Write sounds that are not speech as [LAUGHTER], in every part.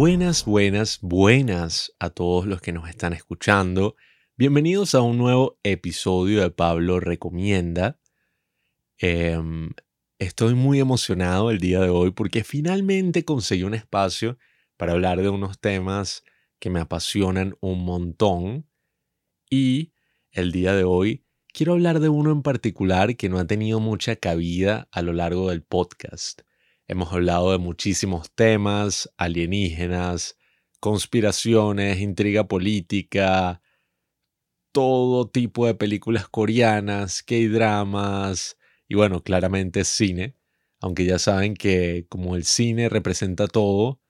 Buenas, buenas, buenas a todos los que nos están escuchando. Bienvenidos a un nuevo episodio de Pablo Recomienda. Em, estoy muy emocionado el día de hoy porque finalmente conseguí un espacio para hablar de unos temas que me apasionan un montón. Y el día de hoy quiero hablar de uno en particular que no ha tenido mucha cabida a lo largo del podcast. Hemos hablado de muchísimos temas, alienígenas, conspiraciones, intriga política, todo tipo de películas coreanas, K-dramas y bueno, claramente cine, aunque ya saben que como el cine representa todo,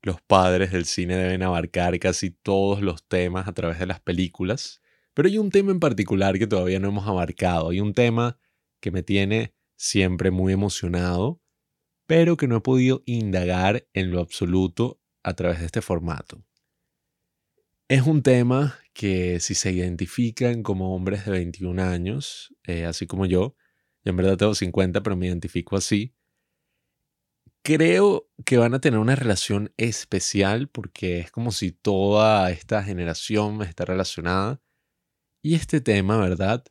los padres del cine deben abarcar casi todos los temas a través de las películas. Pero hay un tema en particular que todavía no hemos abarcado. Hay un tema que me tiene siempre muy emocionado, pero que no he podido indagar en lo absoluto a través de este formato. Es un tema que si se identifican como hombres de 21 años, eh, así como yo, yo en verdad tengo 50, pero me identifico así, creo que van a tener una relación especial porque es como si toda esta generación está relacionada y este tema, ¿verdad?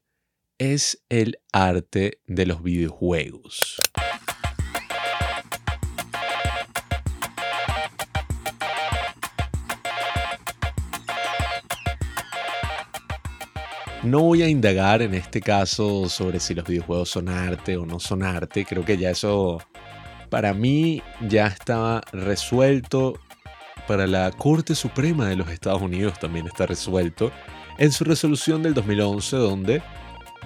Es el arte de los videojuegos. No voy a indagar en este caso sobre si los videojuegos son arte o no son arte. Creo que ya eso para mí ya estaba resuelto. Para la Corte Suprema de los Estados Unidos también está resuelto en su resolución del 2011 donde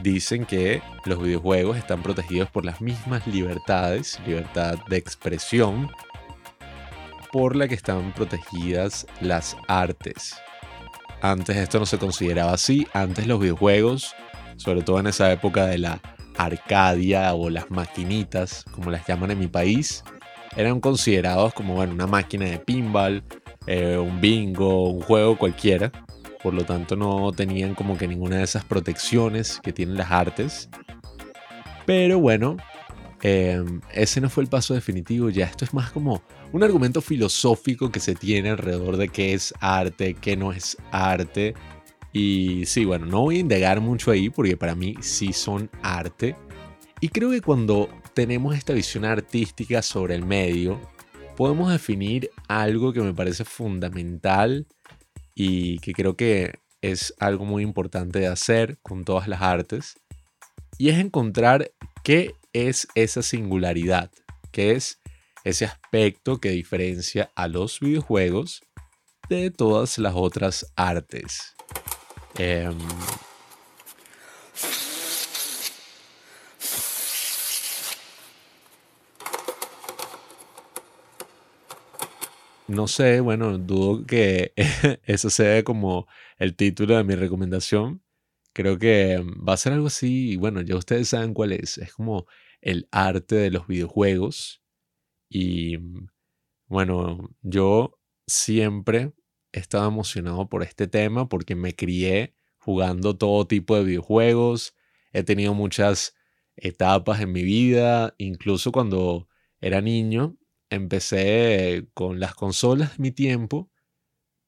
dicen que los videojuegos están protegidos por las mismas libertades, libertad de expresión, por la que están protegidas las artes. Antes esto no se consideraba así, antes los videojuegos, sobre todo en esa época de la Arcadia o las maquinitas, como las llaman en mi país, eran considerados como bueno, una máquina de pinball, eh, un bingo, un juego cualquiera. Por lo tanto no tenían como que ninguna de esas protecciones que tienen las artes. Pero bueno, em, ese no fue el paso definitivo, ya esto es más como un argumento filosófico que se tiene alrededor de qué es arte, qué no es arte. Y sí, bueno, no voy a indagar mucho ahí porque para mí sí son arte. Y creo que cuando tenemos esta visión artística sobre el medio, podemos definir algo que me parece fundamental y que creo que es algo muy importante de hacer con todas las artes y es encontrar qué es esa singularidad, qué es ese aspecto que diferencia a los videojuegos de todas las otras artes. Em, no sé, bueno, dudo que [LAUGHS] eso sea como el título de mi recomendación. Creo que va a ser algo así, y bueno, ya ustedes saben cuál es. Es como el arte de los videojuegos. Y bueno, yo siempre he estado emocionado por este tema porque me crié jugando todo tipo de videojuegos. He tenido muchas etapas en mi vida, incluso cuando era niño, empecé con las consolas de mi tiempo,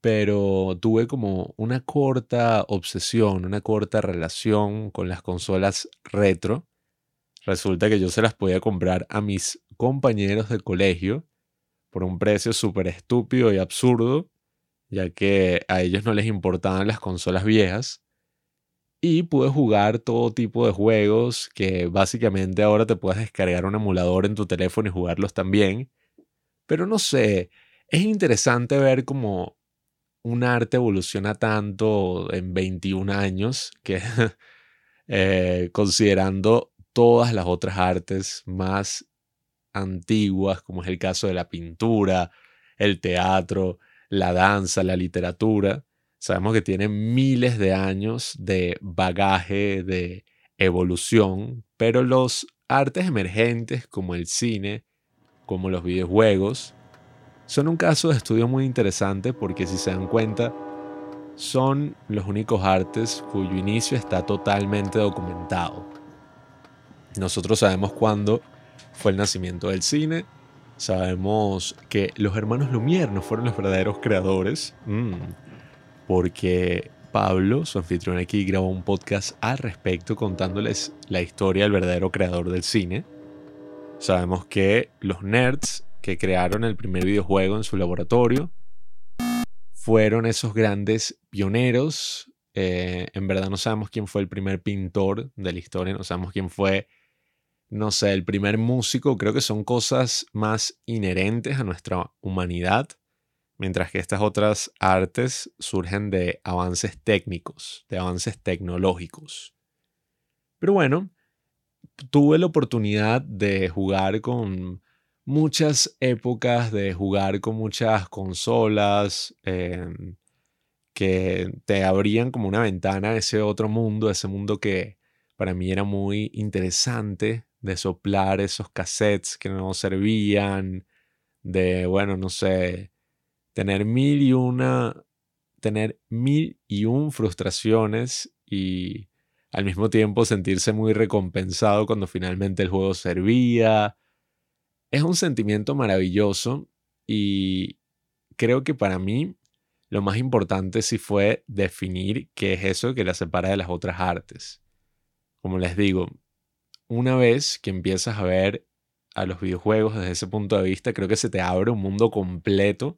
pero tuve como una corta obsesión, una corta relación con las consolas retro. Resulta que yo se las podía comprar a mis compañeros del colegio por un precio súper estúpido y absurdo, ya que a ellos no les importaban las consolas viejas. Y pude jugar todo tipo de juegos que básicamente ahora te puedes descargar un emulador en tu teléfono y jugarlos también. Pero no sé, es interesante ver cómo un arte evoluciona tanto en 21 años que [LAUGHS] eh, considerando todas las otras artes más antiguas, como es el caso de la pintura, el teatro, la danza, la literatura, sabemos que tienen miles de años de bagaje, de evolución, pero los artes emergentes como el cine, como los videojuegos, son un caso de estudio muy interesante porque si se dan cuenta, son los únicos artes cuyo inicio está totalmente documentado. Nosotros sabemos cuándo fue el nacimiento del cine, sabemos que los hermanos Lumière no fueron los verdaderos creadores, mm, porque Pablo, su anfitrión aquí, grabó un podcast al respecto contándoles la historia del verdadero creador del cine. Sabemos que los nerds que crearon el primer videojuego en su laboratorio fueron esos grandes pioneros. Eh, en verdad no sabemos quién fue el primer pintor de la historia, no sabemos quién fue no sé, el primer músico, creo que son cosas más inherentes a nuestra humanidad, mientras que estas otras artes surgen de avances técnicos, de avances tecnológicos. Pero bueno, tuve la oportunidad de jugar con muchas épocas, de jugar con muchas consolas em, que te abrían como una ventana a ese otro mundo, ese mundo que para mí era muy interesante, de soplar esos cassettes que no servían, de, bueno, no sé, tener mil y una, tener mil y un frustraciones y al mismo tiempo sentirse muy recompensado cuando finalmente el juego servía. Es un sentimiento maravilloso y creo que para mí lo más importante sí fue definir qué es eso que la separa de las otras artes. Como les digo, una vez que empiezas a ver a los videojuegos desde ese punto de vista, creo que se te abre un mundo completo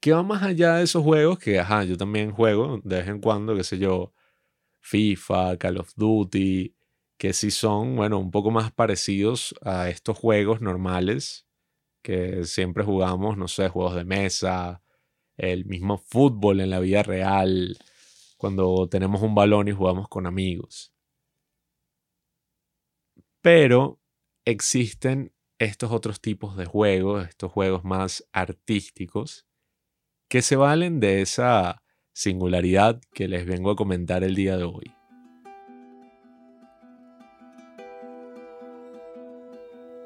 que va más allá de esos juegos que, ajá, yo también juego de vez en cuando, qué sé yo, FIFA, Call of Duty, que sí son, bueno, un poco más parecidos a estos juegos normales que siempre jugamos, no sé, juegos de mesa, el mismo fútbol en la vida real, cuando tenemos un balón y jugamos con amigos. Pero existen estos otros tipos de juegos, estos juegos más artísticos, que se valen de esa singularidad que les vengo a comentar el día de hoy.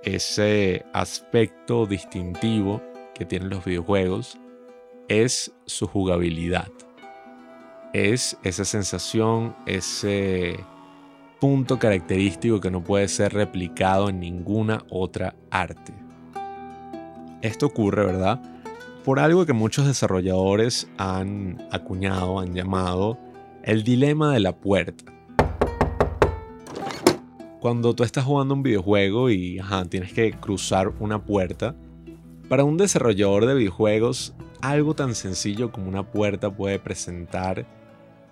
Ese aspecto distintivo que tienen los videojuegos es su jugabilidad. Es esa sensación, ese punto característico que no puede ser replicado en ninguna otra arte. Esto ocurre, ¿verdad? Por algo que muchos desarrolladores han acuñado, han llamado el dilema de la puerta. Cuando tú estás jugando un videojuego y tienes que cruzar una puerta, para un desarrollador de videojuegos, algo tan sencillo como una puerta puede presentar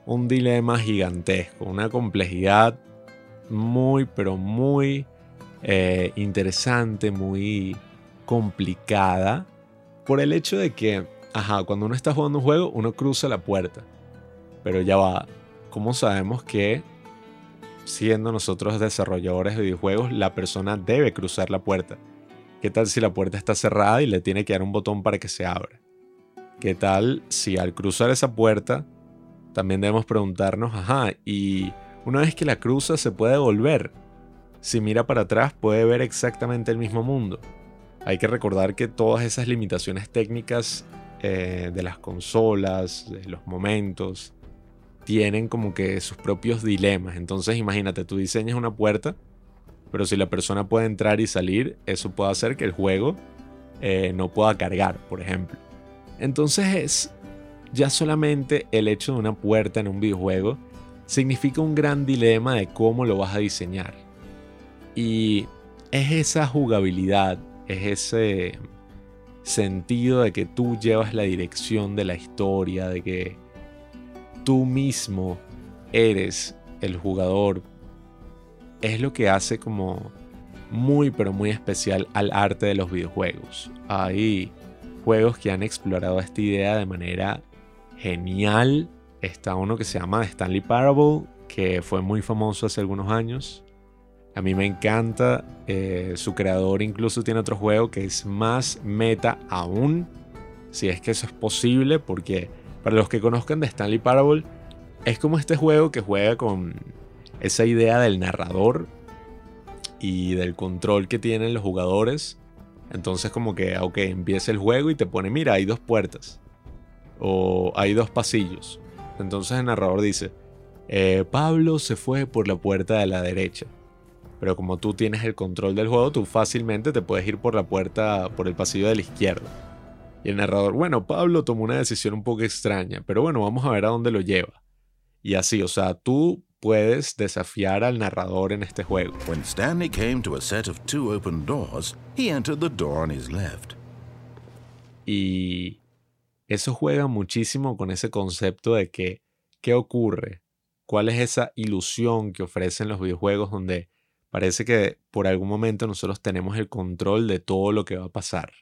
un dilema gigantesco, una complejidad muy, pero muy eh, interesante, muy complicada, por el hecho de que, ajá, cuando uno está jugando un juego, uno cruza la puerta. Pero ya va, ¿cómo sabemos que siendo nosotros desarrolladores de videojuegos, la persona debe cruzar la puerta? ¿Qué tal si la puerta está cerrada y le tiene que dar un botón para que se abra? ¿Qué tal si al cruzar esa puerta también debemos preguntarnos, ajá, y una vez que la cruza se puede volver. Si mira para atrás puede ver exactamente el mismo mundo. Hay que recordar que todas esas limitaciones técnicas eh, de las consolas, de los momentos, tienen como que sus propios dilemas. Entonces imagínate, tú diseñas una puerta, pero si la persona puede entrar y salir, eso puede hacer que el juego eh, no pueda cargar, por ejemplo. Entonces es ya solamente el hecho de una puerta en un videojuego significa un gran dilema de cómo lo vas a diseñar. Y es esa jugabilidad, es ese sentido de que tú llevas la dirección de la historia, de que tú mismo eres el jugador, es lo que hace como muy pero muy especial al arte de los videojuegos. Hay juegos que han explorado esta idea de manera genial está uno que se llama Stanley Parable, que fue muy famoso hace algunos años. A mí me encanta. Eh, su creador incluso tiene otro juego que es más meta aún. Si es que eso es posible, porque para los que conozcan de Stanley Parable, es como este juego que juega con esa idea del narrador y del control que tienen los jugadores. Entonces como que, ok, empieza el juego y te pone, mira, hay dos puertas. O hay dos pasillos. Entonces el narrador dice, eh, Pablo se fue por la puerta de la derecha. Pero como tú tienes el control del juego, tú fácilmente te puedes ir por la puerta, por el pasillo de la izquierda. Y el narrador, bueno, Pablo tomó una decisión un poco extraña, pero bueno, vamos a ver a dónde lo lleva. Y así, o sea, tú puedes desafiar al narrador en este juego. When Stanley came to a set of two open doors, he entered the door on his left. Y eso juega muchísimo con ese concepto de que, ¿qué ocurre? ¿Cuál es esa ilusión que ofrecen los videojuegos donde parece que por algún momento nosotros tenemos el control de todo lo que va a pasar?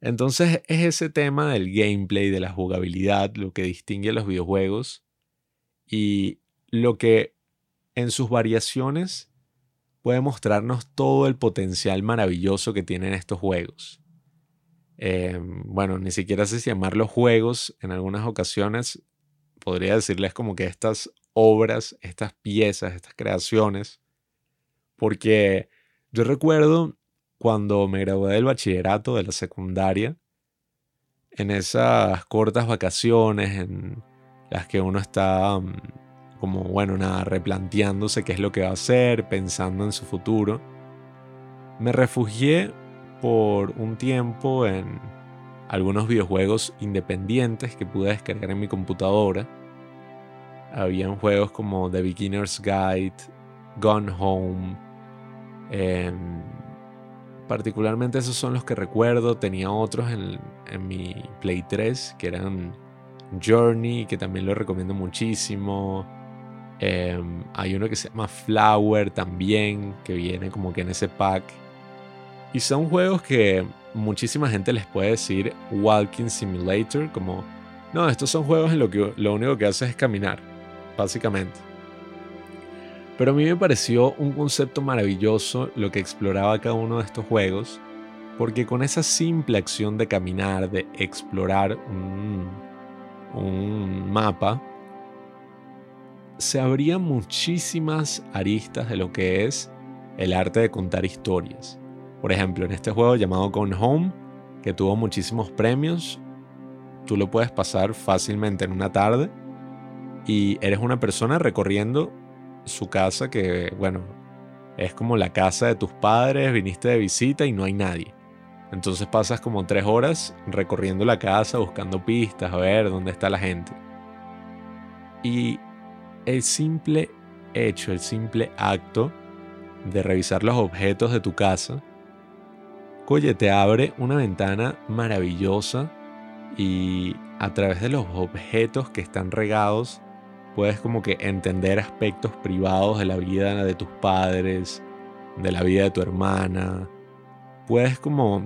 Entonces es ese tema del gameplay, de la jugabilidad, lo que distingue a los videojuegos y lo que en sus variaciones puede mostrarnos todo el potencial maravilloso que tienen estos juegos. Em, bueno, ni siquiera sé si llamarlos juegos en algunas ocasiones. Podría decirles como que estas obras, estas piezas, estas creaciones. Porque yo recuerdo cuando me gradué del bachillerato, de la secundaria, en esas cortas vacaciones en las que uno está mm, como, bueno, nada, replanteándose qué es lo que va a hacer, pensando en su futuro, me refugié por un tiempo en algunos videojuegos independientes que pude descargar en mi computadora. Habían juegos como The Beginner's Guide, Gone Home. Em, particularmente esos son los que recuerdo. Tenía otros en, en mi Play 3 que eran Journey, que también lo recomiendo muchísimo. Em, hay uno que se llama Flower también, que viene como que en ese pack. Y son juegos que muchísima gente les puede decir Walking Simulator, como, no, estos son juegos en los que lo único que haces es caminar, básicamente. Pero a mí me pareció un concepto maravilloso lo que exploraba cada uno de estos juegos, porque con esa simple acción de caminar, de explorar un, un mapa, se abrían muchísimas aristas de lo que es el arte de contar historias. Por ejemplo, en este juego llamado Gone Home, que tuvo muchísimos premios, tú lo puedes pasar fácilmente en una tarde y eres una persona recorriendo su casa que, bueno, es como la casa de tus padres, viniste de visita y no hay nadie. Entonces pasas como tres horas recorriendo la casa, buscando pistas, a ver dónde está la gente. Y el simple hecho, el simple acto de revisar los objetos de tu casa Oye, te abre una ventana maravillosa y a través de los objetos que están regados puedes como que entender aspectos privados de la vida de tus padres, de la vida de tu hermana. Puedes como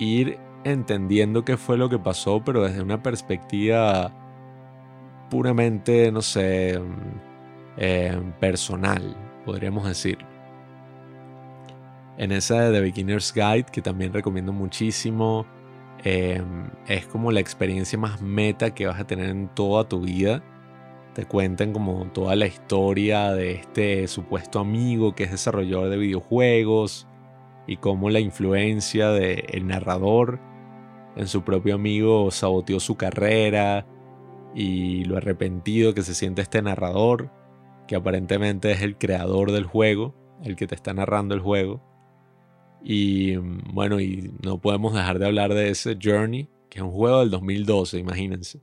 ir entendiendo qué fue lo que pasó, pero desde una perspectiva puramente, no sé, eh, personal, podríamos decir en esa de The Beginner's Guide, que también recomiendo muchísimo. Em, es como la experiencia más meta que vas a tener en toda tu vida. Te cuentan como toda la historia de este supuesto amigo que es desarrollador de videojuegos y cómo la influencia del narrador en su propio amigo saboteó su carrera y lo arrepentido que se siente este narrador, que aparentemente es el creador del juego, el que te está narrando el juego. Y mm, bueno, y no podemos dejar de hablar de ese Journey, que es un juego del 2012, imagínense.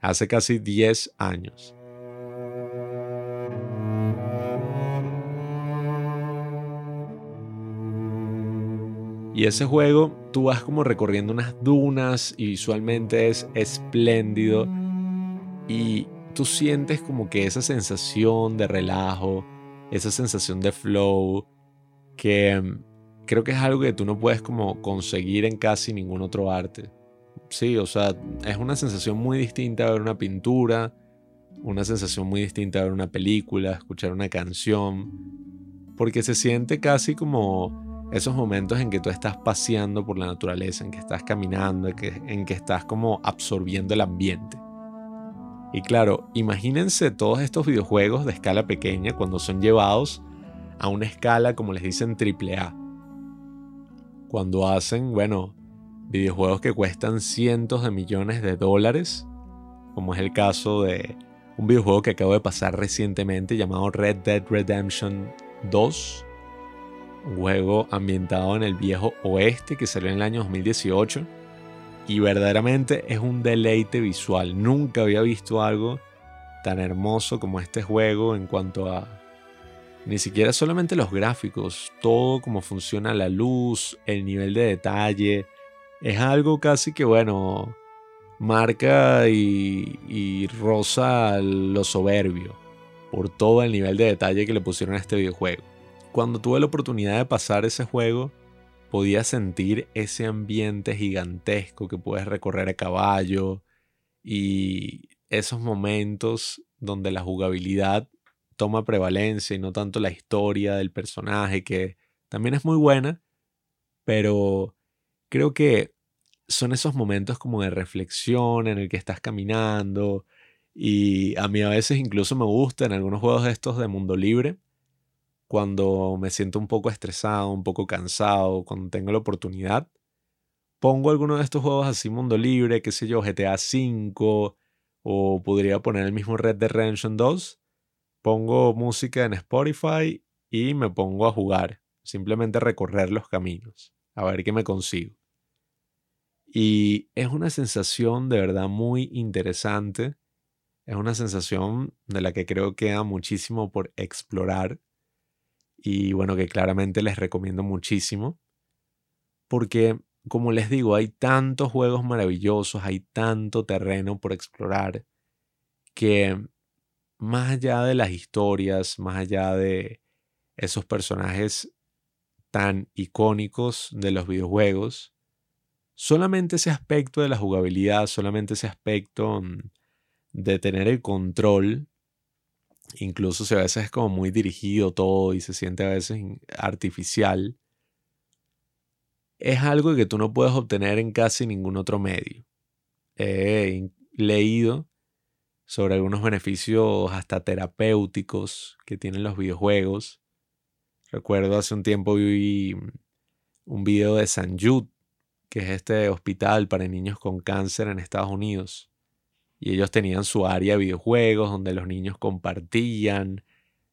Hace casi 10 años. Y ese juego, tú vas como recorriendo unas dunas y visualmente es espléndido. Y tú sientes como que esa sensación de relajo, esa sensación de flow, que mm, creo que es algo que tú no puedes como conseguir en casi ningún otro arte. Sí, o sea, es una sensación muy distinta ver una pintura, una sensación muy distinta ver una película, escuchar una canción, porque se siente casi como esos momentos en que tú estás paseando por la naturaleza, en que estás caminando, en que, en que estás como absorbiendo el ambiente. Y claro, imagínense todos estos videojuegos de escala pequeña cuando son llevados a una escala, como les dicen, triple A cuando hacen, bueno, videojuegos que cuestan cientos de millones de dólares, como es el caso de un videojuego que acabo de pasar recientemente llamado Red Dead Redemption 2, un juego ambientado en el viejo oeste que salió en el año 2018 y verdaderamente es un deleite visual. Nunca había visto algo tan hermoso como este juego en cuanto a ni siquiera solamente los gráficos, todo como funciona la luz, el nivel de detalle, es algo casi que bueno, marca y, y roza lo soberbio por todo el nivel de detalle que le pusieron a este videojuego. Cuando tuve la oportunidad de pasar ese juego, podía sentir ese ambiente gigantesco que puedes recorrer a caballo y esos momentos donde la jugabilidad toma prevalencia y no tanto la historia del personaje, que también es muy buena, pero creo que son esos momentos como de reflexión en el que estás caminando y a mí a veces incluso me gusta en algunos juegos de estos de mundo libre cuando me siento un poco estresado, un poco cansado, cuando tengo la oportunidad, pongo alguno de estos juegos así mundo libre, qué sé yo, GTA V o podría poner el mismo Red Dead Redemption 2, pongo música en Spotify y me pongo a jugar, simplemente recorrer los caminos, a ver qué me consigo. Y es una sensación de verdad muy interesante, es una sensación de la que creo que queda muchísimo por explorar y bueno, que claramente les recomiendo muchísimo, porque como les digo, hay tantos juegos maravillosos, hay tanto terreno por explorar, que más allá de las historias, más allá de esos personajes tan icónicos de los videojuegos, solamente ese aspecto de la jugabilidad, solamente ese aspecto mm, de tener el control incluso si a veces es como muy dirigido todo y se siente a veces artificial, es algo que tú no puedes obtener en casi ningún otro medio. He leído sobre algunos beneficios hasta terapéuticos que tienen los videojuegos. Recuerdo hace un tiempo vi un video de San Jude, que es este hospital para niños con cáncer en Estados Unidos y ellos tenían su área de videojuegos donde los niños compartían.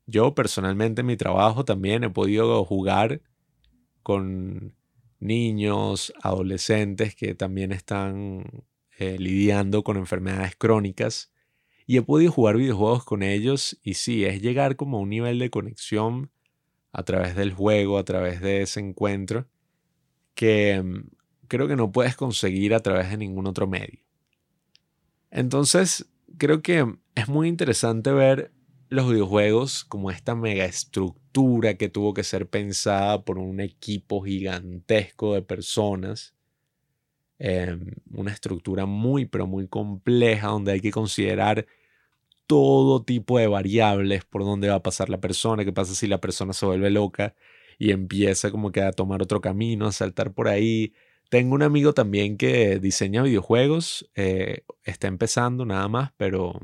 Yo personalmente en mi trabajo también he podido jugar con niños, adolescentes que también están eh, lidiando con enfermedades crónicas y he podido jugar videojuegos con ellos y sí, es llegar como a un nivel de conexión a través del juego, a través de ese encuentro que mm, creo que no puedes conseguir a través de ningún otro medio. Entonces, creo que es muy interesante ver los videojuegos como esta mega estructura que tuvo que ser pensada por un equipo gigantesco de personas. Em, una estructura muy, pero muy compleja donde hay que considerar todo tipo de variables por dónde va a pasar la persona, qué pasa si la persona se vuelve loca y empieza como que a tomar otro camino, a saltar por ahí, tengo un amigo también que diseña videojuegos, eh, está empezando nada más, pero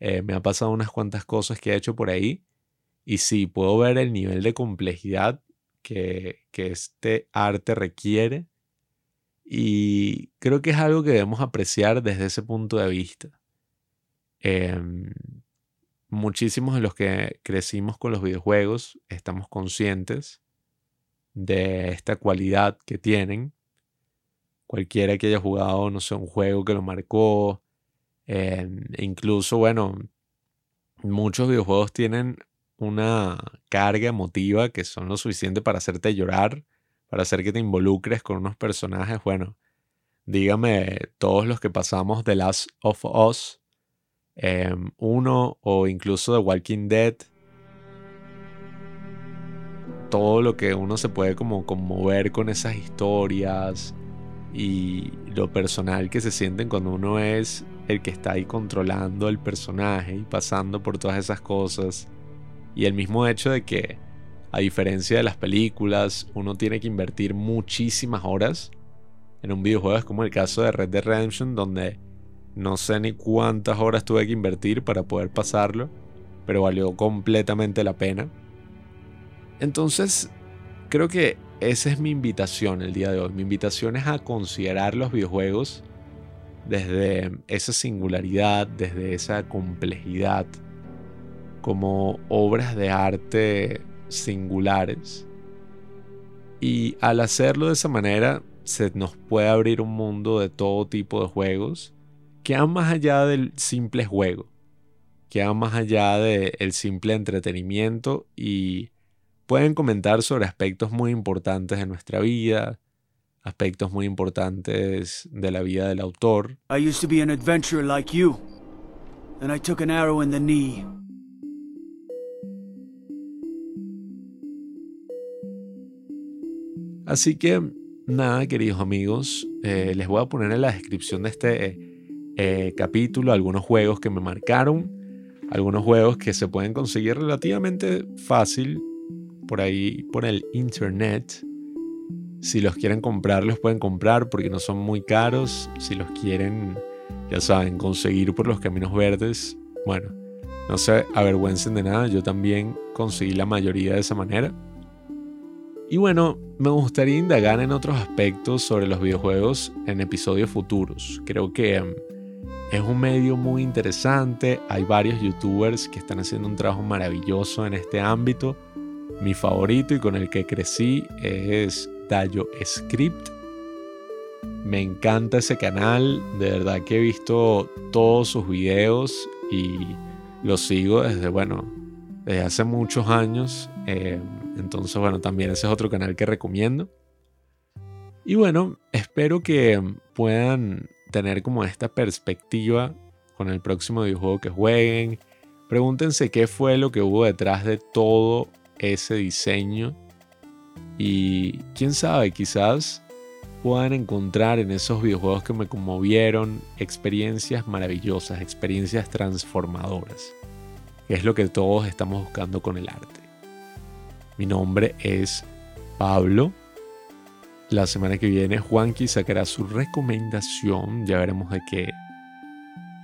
eh, me ha pasado unas cuantas cosas que ha hecho por ahí. Y sí, puedo ver el nivel de complejidad que, este arte requiere. Y creo que es algo que debemos apreciar desde ese punto de vista. Em, muchísimos de los que crecimos con los videojuegos estamos conscientes de esta cualidad que tienen cualquiera que haya jugado, no sé, un juego que lo marcó. Eh, e incluso, bueno, muchos videojuegos tienen una carga emotiva que son lo suficiente para hacerte llorar, para hacer que te involucres con unos personajes. Bueno, dígame, todos los que pasamos The Last of Us, eh, uno o incluso The Walking Dead, todo lo que uno se puede como conmover con esas historias, y lo personal que se sienten cuando uno es el que está ahí controlando el personaje y pasando por todas esas cosas. Y el mismo hecho de que, a diferencia de las películas, uno tiene que invertir muchísimas horas en un videojuego. Es como el caso de Red Dead Redemption, donde no sé ni cuántas horas tuve que invertir para poder pasarlo, pero valió completamente la pena. Entonces, creo que esa es mi invitación el día de hoy. Mi invitación es a considerar los videojuegos desde esa singularidad, desde esa complejidad, como obras de arte singulares. Y al hacerlo de esa manera, se nos puede abrir un mundo de todo tipo de juegos que van más allá del simple juego, que van más allá del simple entretenimiento y pueden comentar sobre aspectos muy importantes de nuestra vida, aspectos muy importantes de la vida del autor. I used to be an adventurer like you, and I took an arrow in the knee. Así que nada, queridos amigos, eh, les voy a poner en la descripción de este eh, capítulo algunos juegos que me marcaron, algunos juegos que se pueden conseguir relativamente fácil por ahí, por el internet. Si los quieren comprar, los pueden comprar porque no son muy caros. Si los quieren, ya saben, conseguir por los caminos verdes, bueno, no se avergüencen de nada. Yo también conseguí la mayoría de esa manera. Y bueno, me gustaría indagar en otros aspectos sobre los videojuegos en episodios futuros. Creo que em, es un medio muy interesante. Hay varios youtubers que están haciendo un trabajo maravilloso en este ámbito. Mi favorito y con el que crecí es Dayo Script. Me encanta ese canal, de verdad que he visto todos sus videos y lo sigo desde, bueno, desde hace muchos años. Em, entonces, bueno, también ese es otro canal que recomiendo. Y bueno, espero que puedan tener como esta perspectiva con el próximo videojuego que jueguen. Pregúntense qué fue lo que hubo detrás de todo ese diseño. Y quién sabe, quizás puedan encontrar en esos videojuegos que me conmovieron experiencias maravillosas, experiencias transformadoras. Es lo que todos estamos buscando con el arte. Mi nombre es Pablo. La semana que viene Juanqui sacará su recomendación, ya veremos de qué.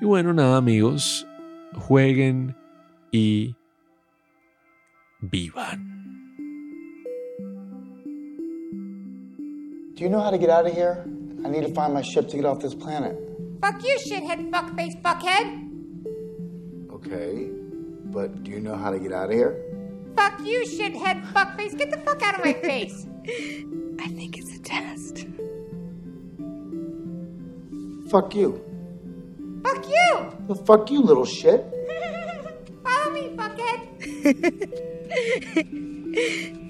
Y bueno, nada amigos, jueguen y vivan. Do you know how to get out of here? I need to find my ship to get off this planet. Fuck you, shithead, fuckface, fuckhead. Okay, but do you know how to get out of here? Fuck you, shithead, fuckface. Get the fuck out of my face. [LAUGHS] I think it's a test. Fuck you. Fuck you. The fuck you, little shit. [LAUGHS] Follow me, fuckhead. [LAUGHS]